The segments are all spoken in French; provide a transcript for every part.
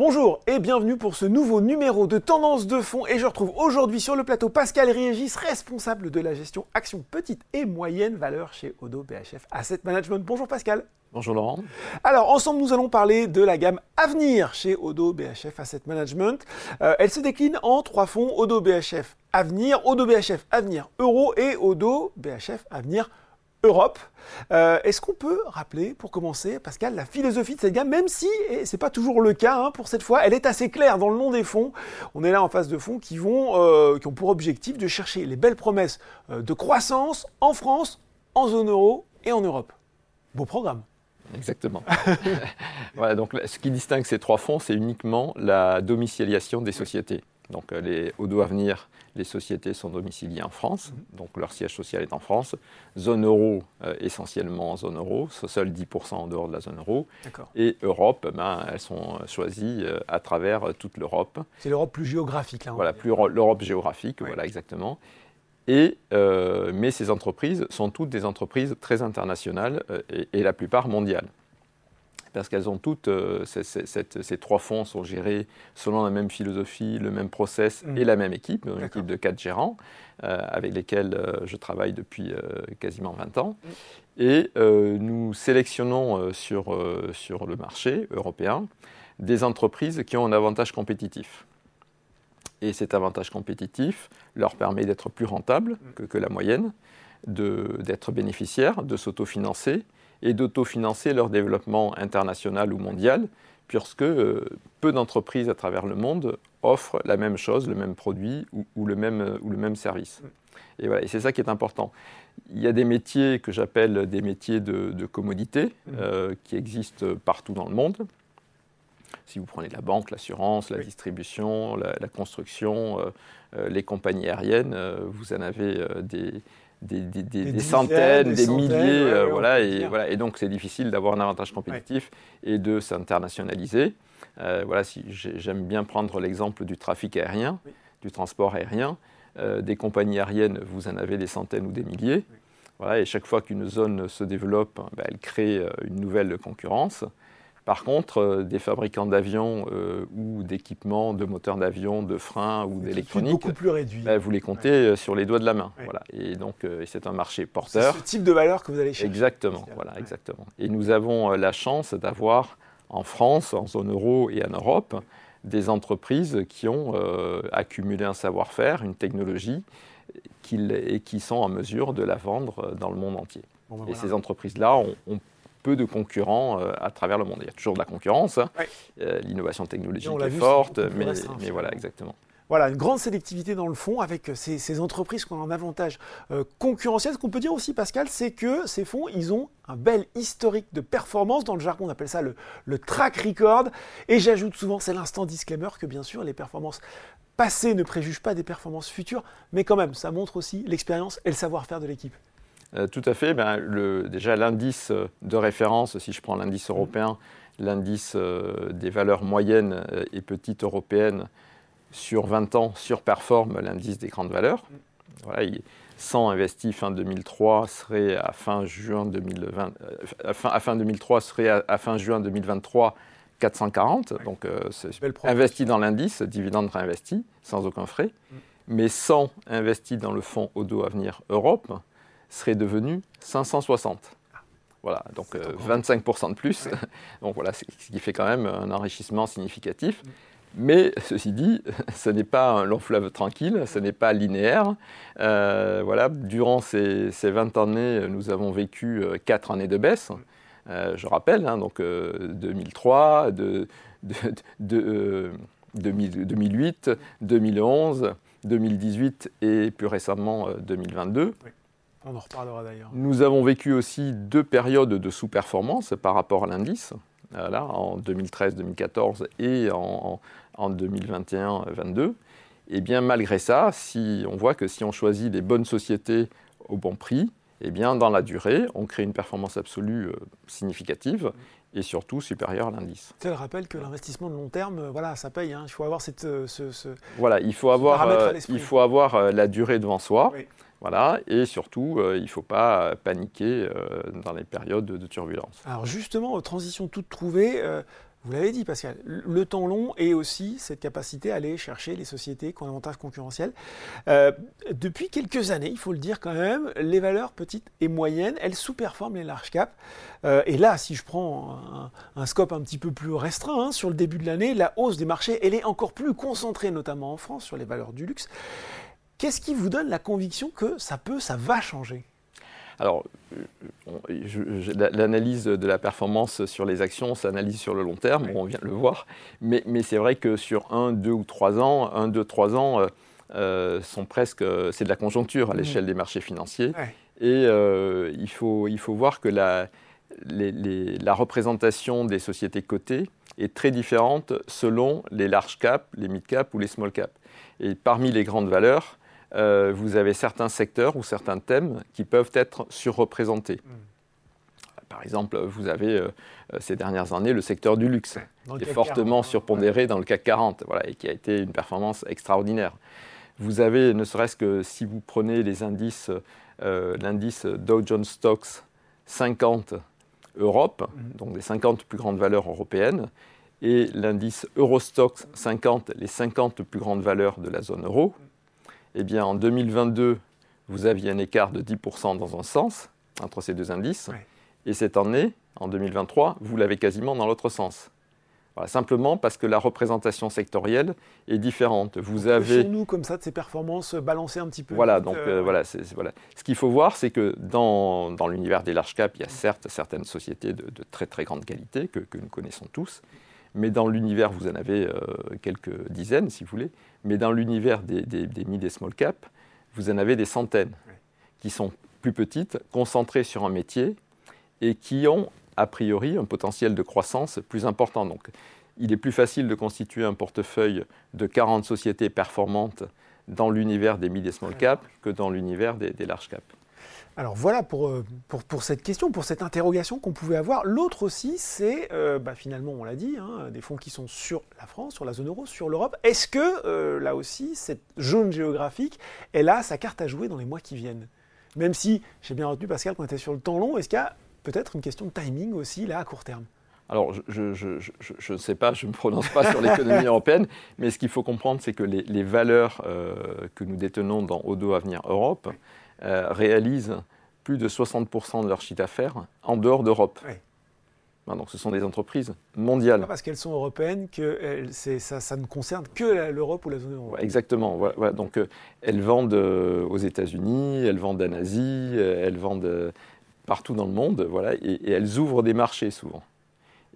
Bonjour et bienvenue pour ce nouveau numéro de Tendance de fonds et je retrouve aujourd'hui sur le plateau Pascal Riégis, responsable de la gestion action petite et moyenne valeur chez Odo BHF Asset Management. Bonjour Pascal. Bonjour Laurent. Alors ensemble nous allons parler de la gamme Avenir chez Odo BHF Asset Management. Euh, elle se décline en trois fonds Odo BHF Avenir, Odo BHF Avenir Euro et Odo BHF Avenir Europe. Euh, est-ce qu'on peut rappeler, pour commencer, Pascal, la philosophie de cette gamme, même si, et c'est pas toujours le cas hein, pour cette fois, elle est assez claire dans le nom des fonds. On est là en face de fonds qui, euh, qui ont pour objectif de chercher les belles promesses euh, de croissance en France, en zone euro et en Europe. Beau programme. Exactement. voilà, donc ce qui distingue ces trois fonds, c'est uniquement la domiciliation des sociétés. Donc les Odo Avenir, les sociétés sont domiciliées en France, mhm. donc leur siège social est en France. Zone euro, euh, essentiellement en zone euro, seul 10% en dehors de la zone euro. Et Europe, ben, elles sont choisies euh, à travers euh, toute l'Europe. C'est l'Europe plus géographique. Là, voilà, plus l'Europe géographique, voilà exactement. Et, mais ces entreprises sont toutes des entreprises très internationales et la plupart mondiales parce qu'elles ont toutes, euh, ces trois fonds sont gérés selon la même philosophie, le même process mm. et la même équipe, une équipe de quatre gérants euh, avec lesquels euh, je travaille depuis quasiment 20 ans. Mm. Et nous sélectionnons sur, sur le marché européen des entreprises qui ont un avantage compétitif. Et cet avantage compétitif leur permet d'être plus rentables mm. que, que la moyenne, d'être bénéficiaires, de s'autofinancer et d'autofinancer leur développement international ou mondial, puisque euh, peu d'entreprises à travers le monde offrent la même chose, le même produit ou, le, même, ou le même service. Et, voilà, et c'est ça qui est important. Il y a des métiers que j'appelle des métiers de, commodité mmh. euh, qui existent partout dans le monde. Si vous prenez la banque, l'assurance, la distribution, la, construction, euh, les compagnies aériennes, vous en avez des, des, centaines, des, milliers, euh, voilà, et, voilà, et donc c'est difficile d'avoir un avantage compétitif et de s'internationaliser. Euh, voilà, si j'aime bien prendre l'exemple du trafic aérien, du transport aérien. Euh, des compagnies aériennes, vous en avez des centaines ou des milliers. Voilà, et chaque fois qu'une zone se développe, ben, elle crée une nouvelle concurrence. Par contre, euh, des fabricants d'avions euh, ou d'équipements, de moteurs d'avion, de freins ou d'électronique, beaucoup plus réduit. Ben, vous les comptez euh, sur les doigts de la main. Voilà. Et donc, c'est un marché porteur. C'est ce type de valeur que vous allez chercher. Exactement. Voilà, exactement. Et nous avons la chance d'avoir en France, en zone euro et en Europe, des entreprises qui ont accumulé un savoir-faire, une technologie, et qui sont en mesure de la vendre dans le monde entier. Ben et ces entreprises-là ont, ont peu de concurrents euh, à travers le monde. Il y a toujours de la concurrence, hein. euh, l'innovation technologique est forte, mais, mais voilà, exactement. Voilà, une grande sélectivité dans le fond avec ces, entreprises qui ont un avantage euh, concurrentiel. Ce qu'on peut dire aussi, Pascal, c'est que ces fonds, ils ont un bel historique de performance. Dans le jargon, on appelle ça le, le track record. Et j'ajoute souvent, c'est l'instant disclaimer, que bien sûr, les performances passées ne préjugent pas des performances futures, mais quand même, ça montre aussi l'expérience et le savoir-faire de l'équipe. Euh, tout à fait. Ben, déjà, l'indice de référence, si je prends l'indice européen, l'indice euh, des valeurs moyennes euh, et petites européennes sur 20 ans surperforme l'indice des grandes valeurs. Voilà, 100 investis fin 2003 serait à fin juin 2020, à fin, 2003 serait à, fin juin 2023 440. Donc, investi dans l'indice, dividende réinvesti, sans aucun frais. Mm. Mais 100 investis dans le fonds Odo Avenir Europe, serait devenu 560. Voilà, donc 25% euh, de plus. donc voilà, ce qui fait quand même un enrichissement significatif. Mais ceci dit, ce n'est pas un long fleuve tranquille, ce n'est pas linéaire. Euh, voilà, durant ces, 20 années, nous avons vécu 4 euh, années de baisse. je rappelle, hein, donc 2003, de, 2008, 2011, 2018 et plus récemment 2022. On en reparlera d'ailleurs. Nous avons vécu aussi deux périodes de sous-performance par rapport à l'indice, en 2013-2014 et en, 2021-22. Et bien malgré ça, si on voit que si on choisit des bonnes sociétés au bon prix, eh bien dans la durée, on crée une performance absolue euh, significative et surtout supérieure à l'indice. C'est le rappel que l'investissement de long terme, euh, voilà, ça paye. Hein. Il faut avoir cette, euh, ce, voilà, il faut avoir, il faut avoir la durée devant soi. Voilà, et surtout, euh, il ne faut pas paniquer euh, dans les périodes de, turbulence. Alors justement, transition toute trouvée, vous l'avez dit, Pascal, le temps long et aussi cette capacité à aller chercher les sociétés qui ont un avantage concurrentiel. Euh, depuis quelques années, il faut le dire quand même, les valeurs petites et moyennes, elles sous-performent les large caps. Euh, et là, si je prends un, scope un petit peu plus restreint hein, sur le début de l'année, la hausse des marchés, elle est encore plus concentrée, notamment en France, sur les valeurs du luxe. Qu'est-ce qui vous donne la conviction que ça peut, ça va changer? Alors, l'analyse de la performance sur les actions s'analyse sur le long terme, on vient de le voir, mais, c'est vrai que sur un, deux ou trois ans, un, deux, trois ans, euh, euh, sont presque, c'est de la conjoncture à l'échelle des marchés financiers. Et euh, il, faut, il faut voir que la, la représentation des sociétés cotées est très différente selon les large caps, les mid caps ou les small caps. Et parmi les grandes valeurs, euh, vous avez certains secteurs ou certains thèmes qui peuvent être surreprésentés. Hmm. Par exemple, vous avez euh, ces dernières années le secteur du luxe, qui est fortement hein. surpondéré dans le CAC 40, voilà, et qui a été une performance extraordinaire. Vous avez, ne serait-ce que si vous prenez les indices, euh, l'indice Dow Jones Stocks 50 Europe, hmm. donc les 50 plus grandes valeurs européennes, et l'indice Eurostox 50, les 50 plus grandes valeurs de la zone euro, hmm eh bien, en 2022, vous aviez un écart de 10% dans un sens entre ces deux indices. Et cette année, en 2023, vous l'avez quasiment dans l'autre sens. simplement parce que la représentation sectorielle est différente. Vous avez nous comme ça de ces performances balancées un petit peu. Voilà, donc euh, voilà, voilà. Ce qu'il faut voir, c'est que dans, dans l'univers des large caps, il y a certes certaines sociétés de, très très grande qualité que, que, nous connaissons tous, mais dans l'univers, vous en avez euh, quelques dizaines, si vous voulez. Mais dans l'univers des, mid et small cap, vous en avez des centaines qui sont plus petites, concentrées sur un métier et qui ont a priori un potentiel de croissance plus important. Donc il est plus facile de constituer un portefeuille de 40 sociétés performantes dans l'univers des mid et small cap que dans l'univers des, des large cap. Alors voilà euh, pour, pour, cette question, pour cette interrogation qu'on pouvait avoir. L'autre aussi, c'est euh, bah, finalement, on l'a dit, hein, des fonds qui sont sur la France, sur la zone euro, sur l'Europe. Est-ce que euh, là aussi, cette zone géographique, elle a sa carte à jouer dans les mois qui viennent? Même si, j'ai bien retenu Pascal qu'on était sur le temps long, est-ce qu'il y a peut-être une question de timing aussi là à court terme? Alors, je ne sais pas, je ne me prononce pas sur l'économie européenne, mais ce qu'il faut comprendre, c'est que les, valeurs que nous détenons dans Odo Avenir Europe, réalisent plus de 60% de leur chiffre d'affaires en dehors d'Europe. Donc ce sont des entreprises mondiales. Pas parce qu'elles sont européennes que ça, ça, ne concerne que l'Europe ou la zone euro. exactement. Donc euh, elles vendent euh, aux États-Unis, elles vendent en Asie, elles vendent partout dans le monde, voilà, et, elles ouvrent des marchés souvent.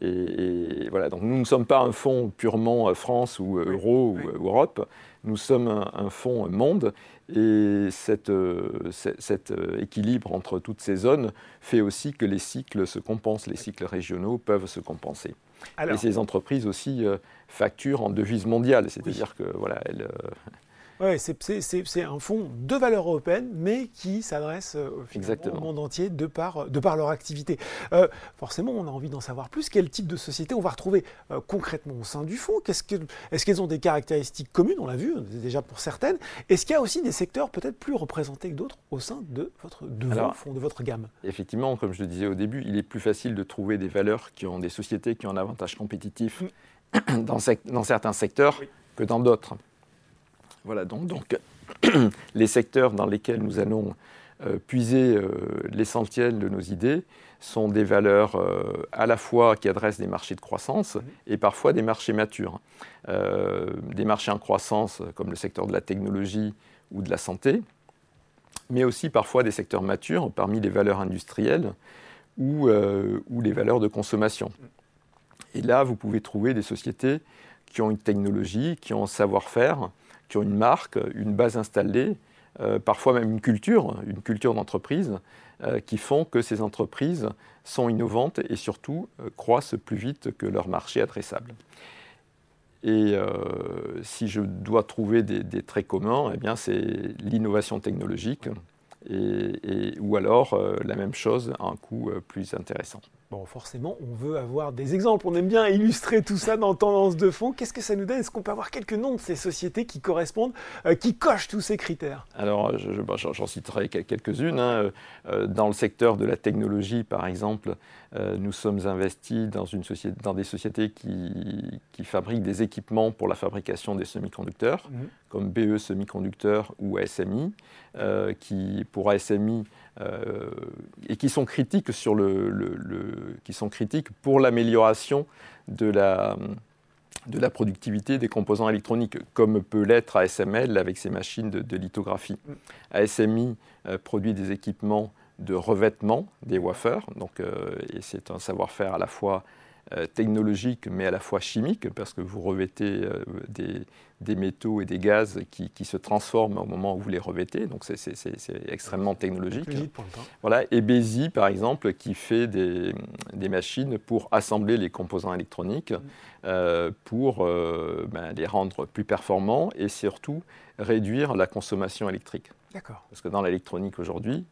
Et, voilà, donc nous ne sommes pas un fonds purement France ou euro ou Europe, nous sommes un, un fonds monde. Et cet euh, euh, équilibre entre toutes ces zones fait aussi que les cycles se compensent, les cycles régionaux peuvent se compenser. et ces entreprises aussi euh, facturent en devise mondiale, c'est-à-dire que voilà, elles, oui, c'est un fonds de valeur européenne, mais qui s'adresse euh, au monde entier de par, de par leur activité. Euh, forcément, on a envie d'en savoir plus. Quel type de société on va retrouver euh, concrètement au sein du fonds? Est-ce qu'elles ont des caractéristiques communes? On l'a vu déjà pour certaines. Est-ce qu'il y a aussi des secteurs peut-être plus représentés que d'autres au sein de votre de fonds, de votre gamme? Effectivement, comme je le disais au début, il est plus facile de trouver des valeurs qui ont des sociétés qui ont un avantage compétitif mm. dans, dans, certains secteurs que dans d'autres. Voilà, donc, les secteurs dans lesquels nous allons euh, puiser euh, l'essentiel de nos idées sont des valeurs euh, à la fois qui adressent des marchés de croissance et parfois des marchés matures. des marchés en croissance comme le secteur de la technologie ou de la santé, mais aussi parfois des secteurs matures parmi les valeurs industrielles ou, ou les valeurs de consommation. Et là, vous pouvez trouver des sociétés qui ont une technologie, qui ont un savoir-faire, qui une marque, une base installée, euh, parfois même une culture, une culture d'entreprise, euh, qui font que ces entreprises sont innovantes et surtout euh, croissent plus vite que leur marché adressable. Et si je dois trouver des, traits communs, eh c'est l'innovation technologique et, ou alors la même chose à un coût plus intéressant. Bon, forcément, on veut avoir des exemples. On aime bien illustrer tout ça dans Tendance de fond. Qu'est-ce que ça nous donne? Est-ce qu'on peut avoir quelques noms de ces sociétés qui correspondent, euh, qui cochent tous ces critères? Alors, bah, j'en citerai quelques-unes. Hein. Euh, dans le secteur de la technologie, par exemple, Euh, nous sommes investis dans, une société, dans des sociétés qui, qui, fabriquent des équipements pour la fabrication des semi-conducteurs, mhm. comme BE Semiconducteurs ou ASMI, euh, qui, pour ASMI, euh, et qui sont critiques, sur le, le, qui sont critiques pour l'amélioration de la, de la productivité des composants électroniques, comme peut l'être ASML avec ses machines de, de lithographie. Mhm. ASMI produit des équipements de revêtement des wafers. Donc, euh, et c'est un savoir-faire à la fois euh, technologique mais à la fois chimique parce que vous revêtez euh, des, des, métaux et des gaz qui, qui, se transforment au moment où vous les revêtez. Donc c'est extrêmement technologique. Voilà. Et Bézi, par exemple, qui fait des, des, machines pour assembler les composants électroniques, mm. pour ben, les rendre plus performants et surtout réduire la consommation électrique. D'accord. Parce que dans l'électronique aujourd'hui,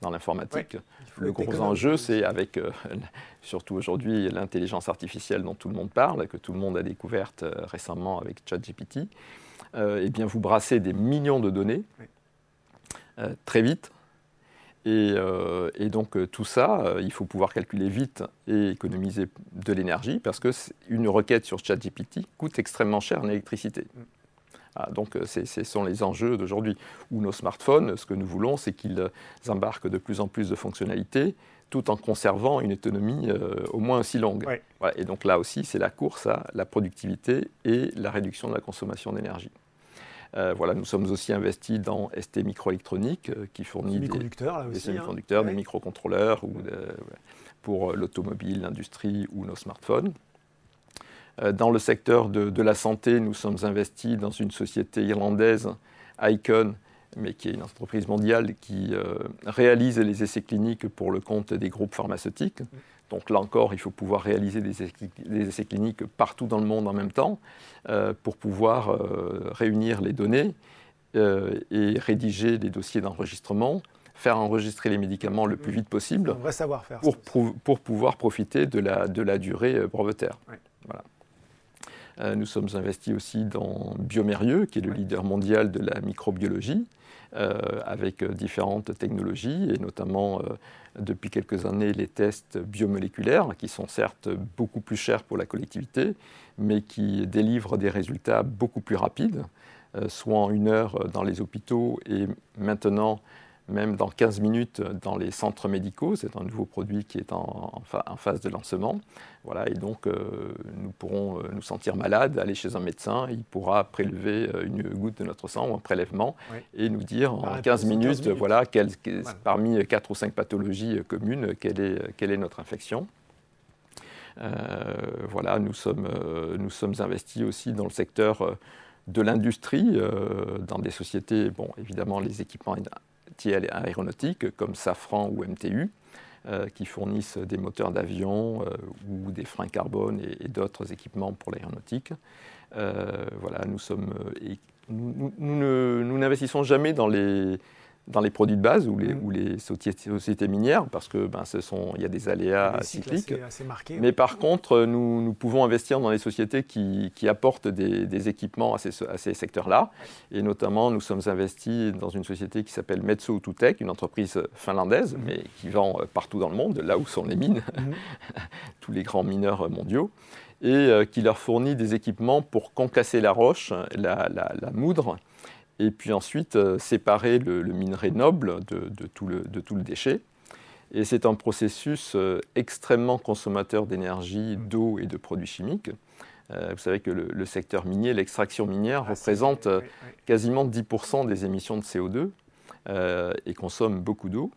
dans l'informatique. le gros enjeu, c'est avec, euh, surtout aujourd'hui, l'intelligence artificielle dont tout le monde parle, que tout le monde a découverte euh, récemment avec ChatGPT. Euh, eh bien, vous brassez des millions de données très vite. Et, et donc tout ça, il faut pouvoir calculer vite et économiser de l'énergie parce que une requête sur ChatGPT coûte extrêmement cher en électricité. Ah, donc euh, ce sont les enjeux d'aujourd'hui. Ou nos smartphones, ce que nous voulons, c'est qu'ils embarquent de plus en plus de fonctionnalités tout en conservant une autonomie euh, au moins aussi longue. et donc là aussi, c'est la course à la productivité et la réduction de la consommation d'énergie. Euh, voilà, nous sommes aussi investis dans ST Microélectronique, qui fournit des, hein. semi-conducteurs, des microcontrôleurs ou pour l'automobile, l'industrie ou nos smartphones. Euh, dans le secteur de, la santé, nous sommes investis dans une société irlandaise, Icon, mais qui est une entreprise mondiale qui euh, réalise les essais cliniques pour le compte des groupes pharmaceutiques. Donc là encore, il faut pouvoir réaliser des essais, cliniques partout dans le monde en même temps euh, pour pouvoir réunir les données et rédiger des dossiers d'enregistrement, faire enregistrer les médicaments le plus vite possible pour, pour, pouvoir profiter de la, de la durée brevetère. Voilà. Euh, nous sommes investis aussi dans Biomérieux, qui est le leader mondial de la microbiologie, euh, avec euh, différentes technologies, et notamment depuis quelques années les tests biomoléculaires, qui sont certes beaucoup plus chers pour la collectivité, mais qui délivrent des résultats beaucoup plus rapides, soit en une heure dans les hôpitaux et maintenant même dans 15 minutes dans les centres médicaux. C'est un nouveau produit qui est en, phase de lancement. Voilà, et donc, euh, nous pourrons euh, nous sentir malades, aller chez un médecin, il pourra prélever euh, une goutte de notre sang ou un prélèvement et nous dire en 15 minutes, voilà, parmi 4 ou 5 pathologies communes, quelle est, quelle est notre infection. voilà, nous sommes, nous sommes investis aussi dans le secteur de l'industrie, dans des sociétés, bon, évidemment, les équipements aéronautiques comme Safran ou MTU, euh, qui fournissent des moteurs d'avion euh, ou des freins carbone et, d'autres équipements pour l'aéronautique. Euh, voilà, nous sommes, nous n'investissons jamais dans les dans les produits de base ou les, mm. ou les sociétés, minières, parce que ben, ce sont, il y a des aléas cycliques. Mais par contre, nous, nous, pouvons investir dans les sociétés qui, qui apportent des, des, équipements à ces, à ces secteurs-là. Et notamment, nous sommes investis dans une société qui s'appelle Metso Tech, une entreprise finlandaise, mm. mais qui vend euh, partout dans le monde, là où sont les mines, mm. tous les grands mineurs mondiaux et euh, qui leur fournit des équipements pour concasser la roche, la, la, la moudre, et puis ensuite euh, séparer le, minerai noble de, tout le, de, tout le, déchet. Et c'est un processus euh, extrêmement consommateur d'énergie, mmh. d'eau et de produits chimiques. Euh, vous savez que le, secteur minier, l'extraction minière, ah, représente quasiment 10% des émissions de CO2 et consomme beaucoup d'eau.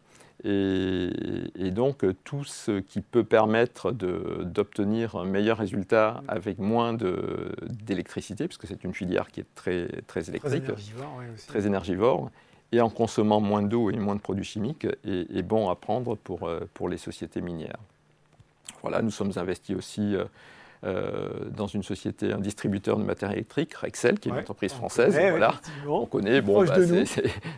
Et, donc, tout ce qui peut permettre d'obtenir un meilleur résultat avec moins d'électricité, puisque c'est une filière qui est très, très électrique, très énergivore, et en consommant moins d'eau et moins de produits chimiques, est, bon à prendre pour, euh, pour les sociétés minières. Voilà, nous sommes investis aussi euh, dans une société, un distributeur de matériel électrique, Rexel, qui est une entreprise française. voilà. On connaît, bon, bah,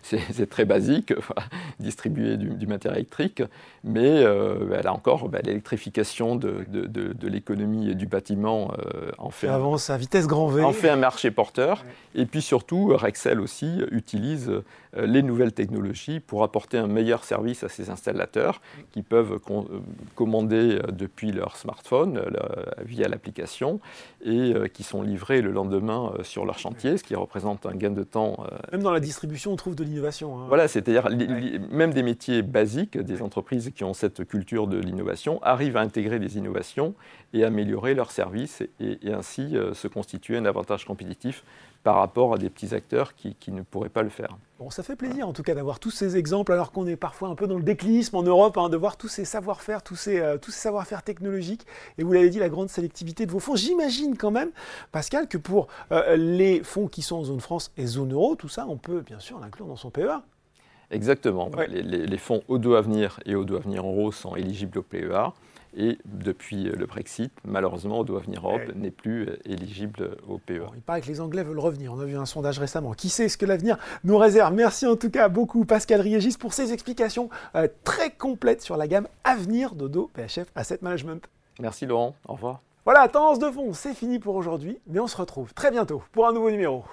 c'est très basique, distribuer du, matériel électrique, mais bah, là encore, bah, l'électrification de, de, l'économie et du bâtiment en fait, avance à vitesse grand V. en fait un marché porteur. Et puis surtout, Rexel aussi utilise les nouvelles technologies pour apporter un meilleur service à ses installateurs qui peuvent euh, commander euh, depuis leur smartphone euh, via l'application et qui sont livrés le lendemain sur leur chantier, ce qui représente un gain de temps. Même dans la distribution, on trouve de l'innovation. Hein. Voilà, c'est-à-dire même des métiers basiques, des entreprises qui ont cette culture de l'innovation, arrivent à intégrer des innovations et améliorer leurs services et, et ainsi se constituer un avantage compétitif par rapport à des petits acteurs qui, ne pourraient pas le faire. Bon, ça fait plaisir en tout cas d'avoir tous ces exemples, alors qu'on est parfois un peu dans le déclinisme en Europe, hein, de voir tous ces savoir-faire, tous ces, euh, tous ces savoir-faire technologiques. Et vous l'avez dit, la grande sélectivité de vos fonds. J'imagine quand même, Pascal, que pour euh, les fonds qui sont en zone France et zone euro, tout ça, on peut bien sûr l'inclure dans son PEA. Exactement. Les, les, fonds O2 Avenir et O2 Avenir Euro sont éligibles au PEA. Et depuis le Brexit, malheureusement, Odo Avenir Europe n'est plus euh, éligible au PEA. il paraît que les Anglais veulent revenir. On a vu un sondage récemment. Qui sait ce que l'avenir nous réserve? Merci en tout cas beaucoup Pascal Riegis pour ces explications euh, très complètes sur la gamme Avenir d'Odo PHF Asset Management. Merci Laurent. Au revoir. Voilà, Tendance de fond, c'est fini pour aujourd'hui, mais on se retrouve très bientôt pour un nouveau numéro.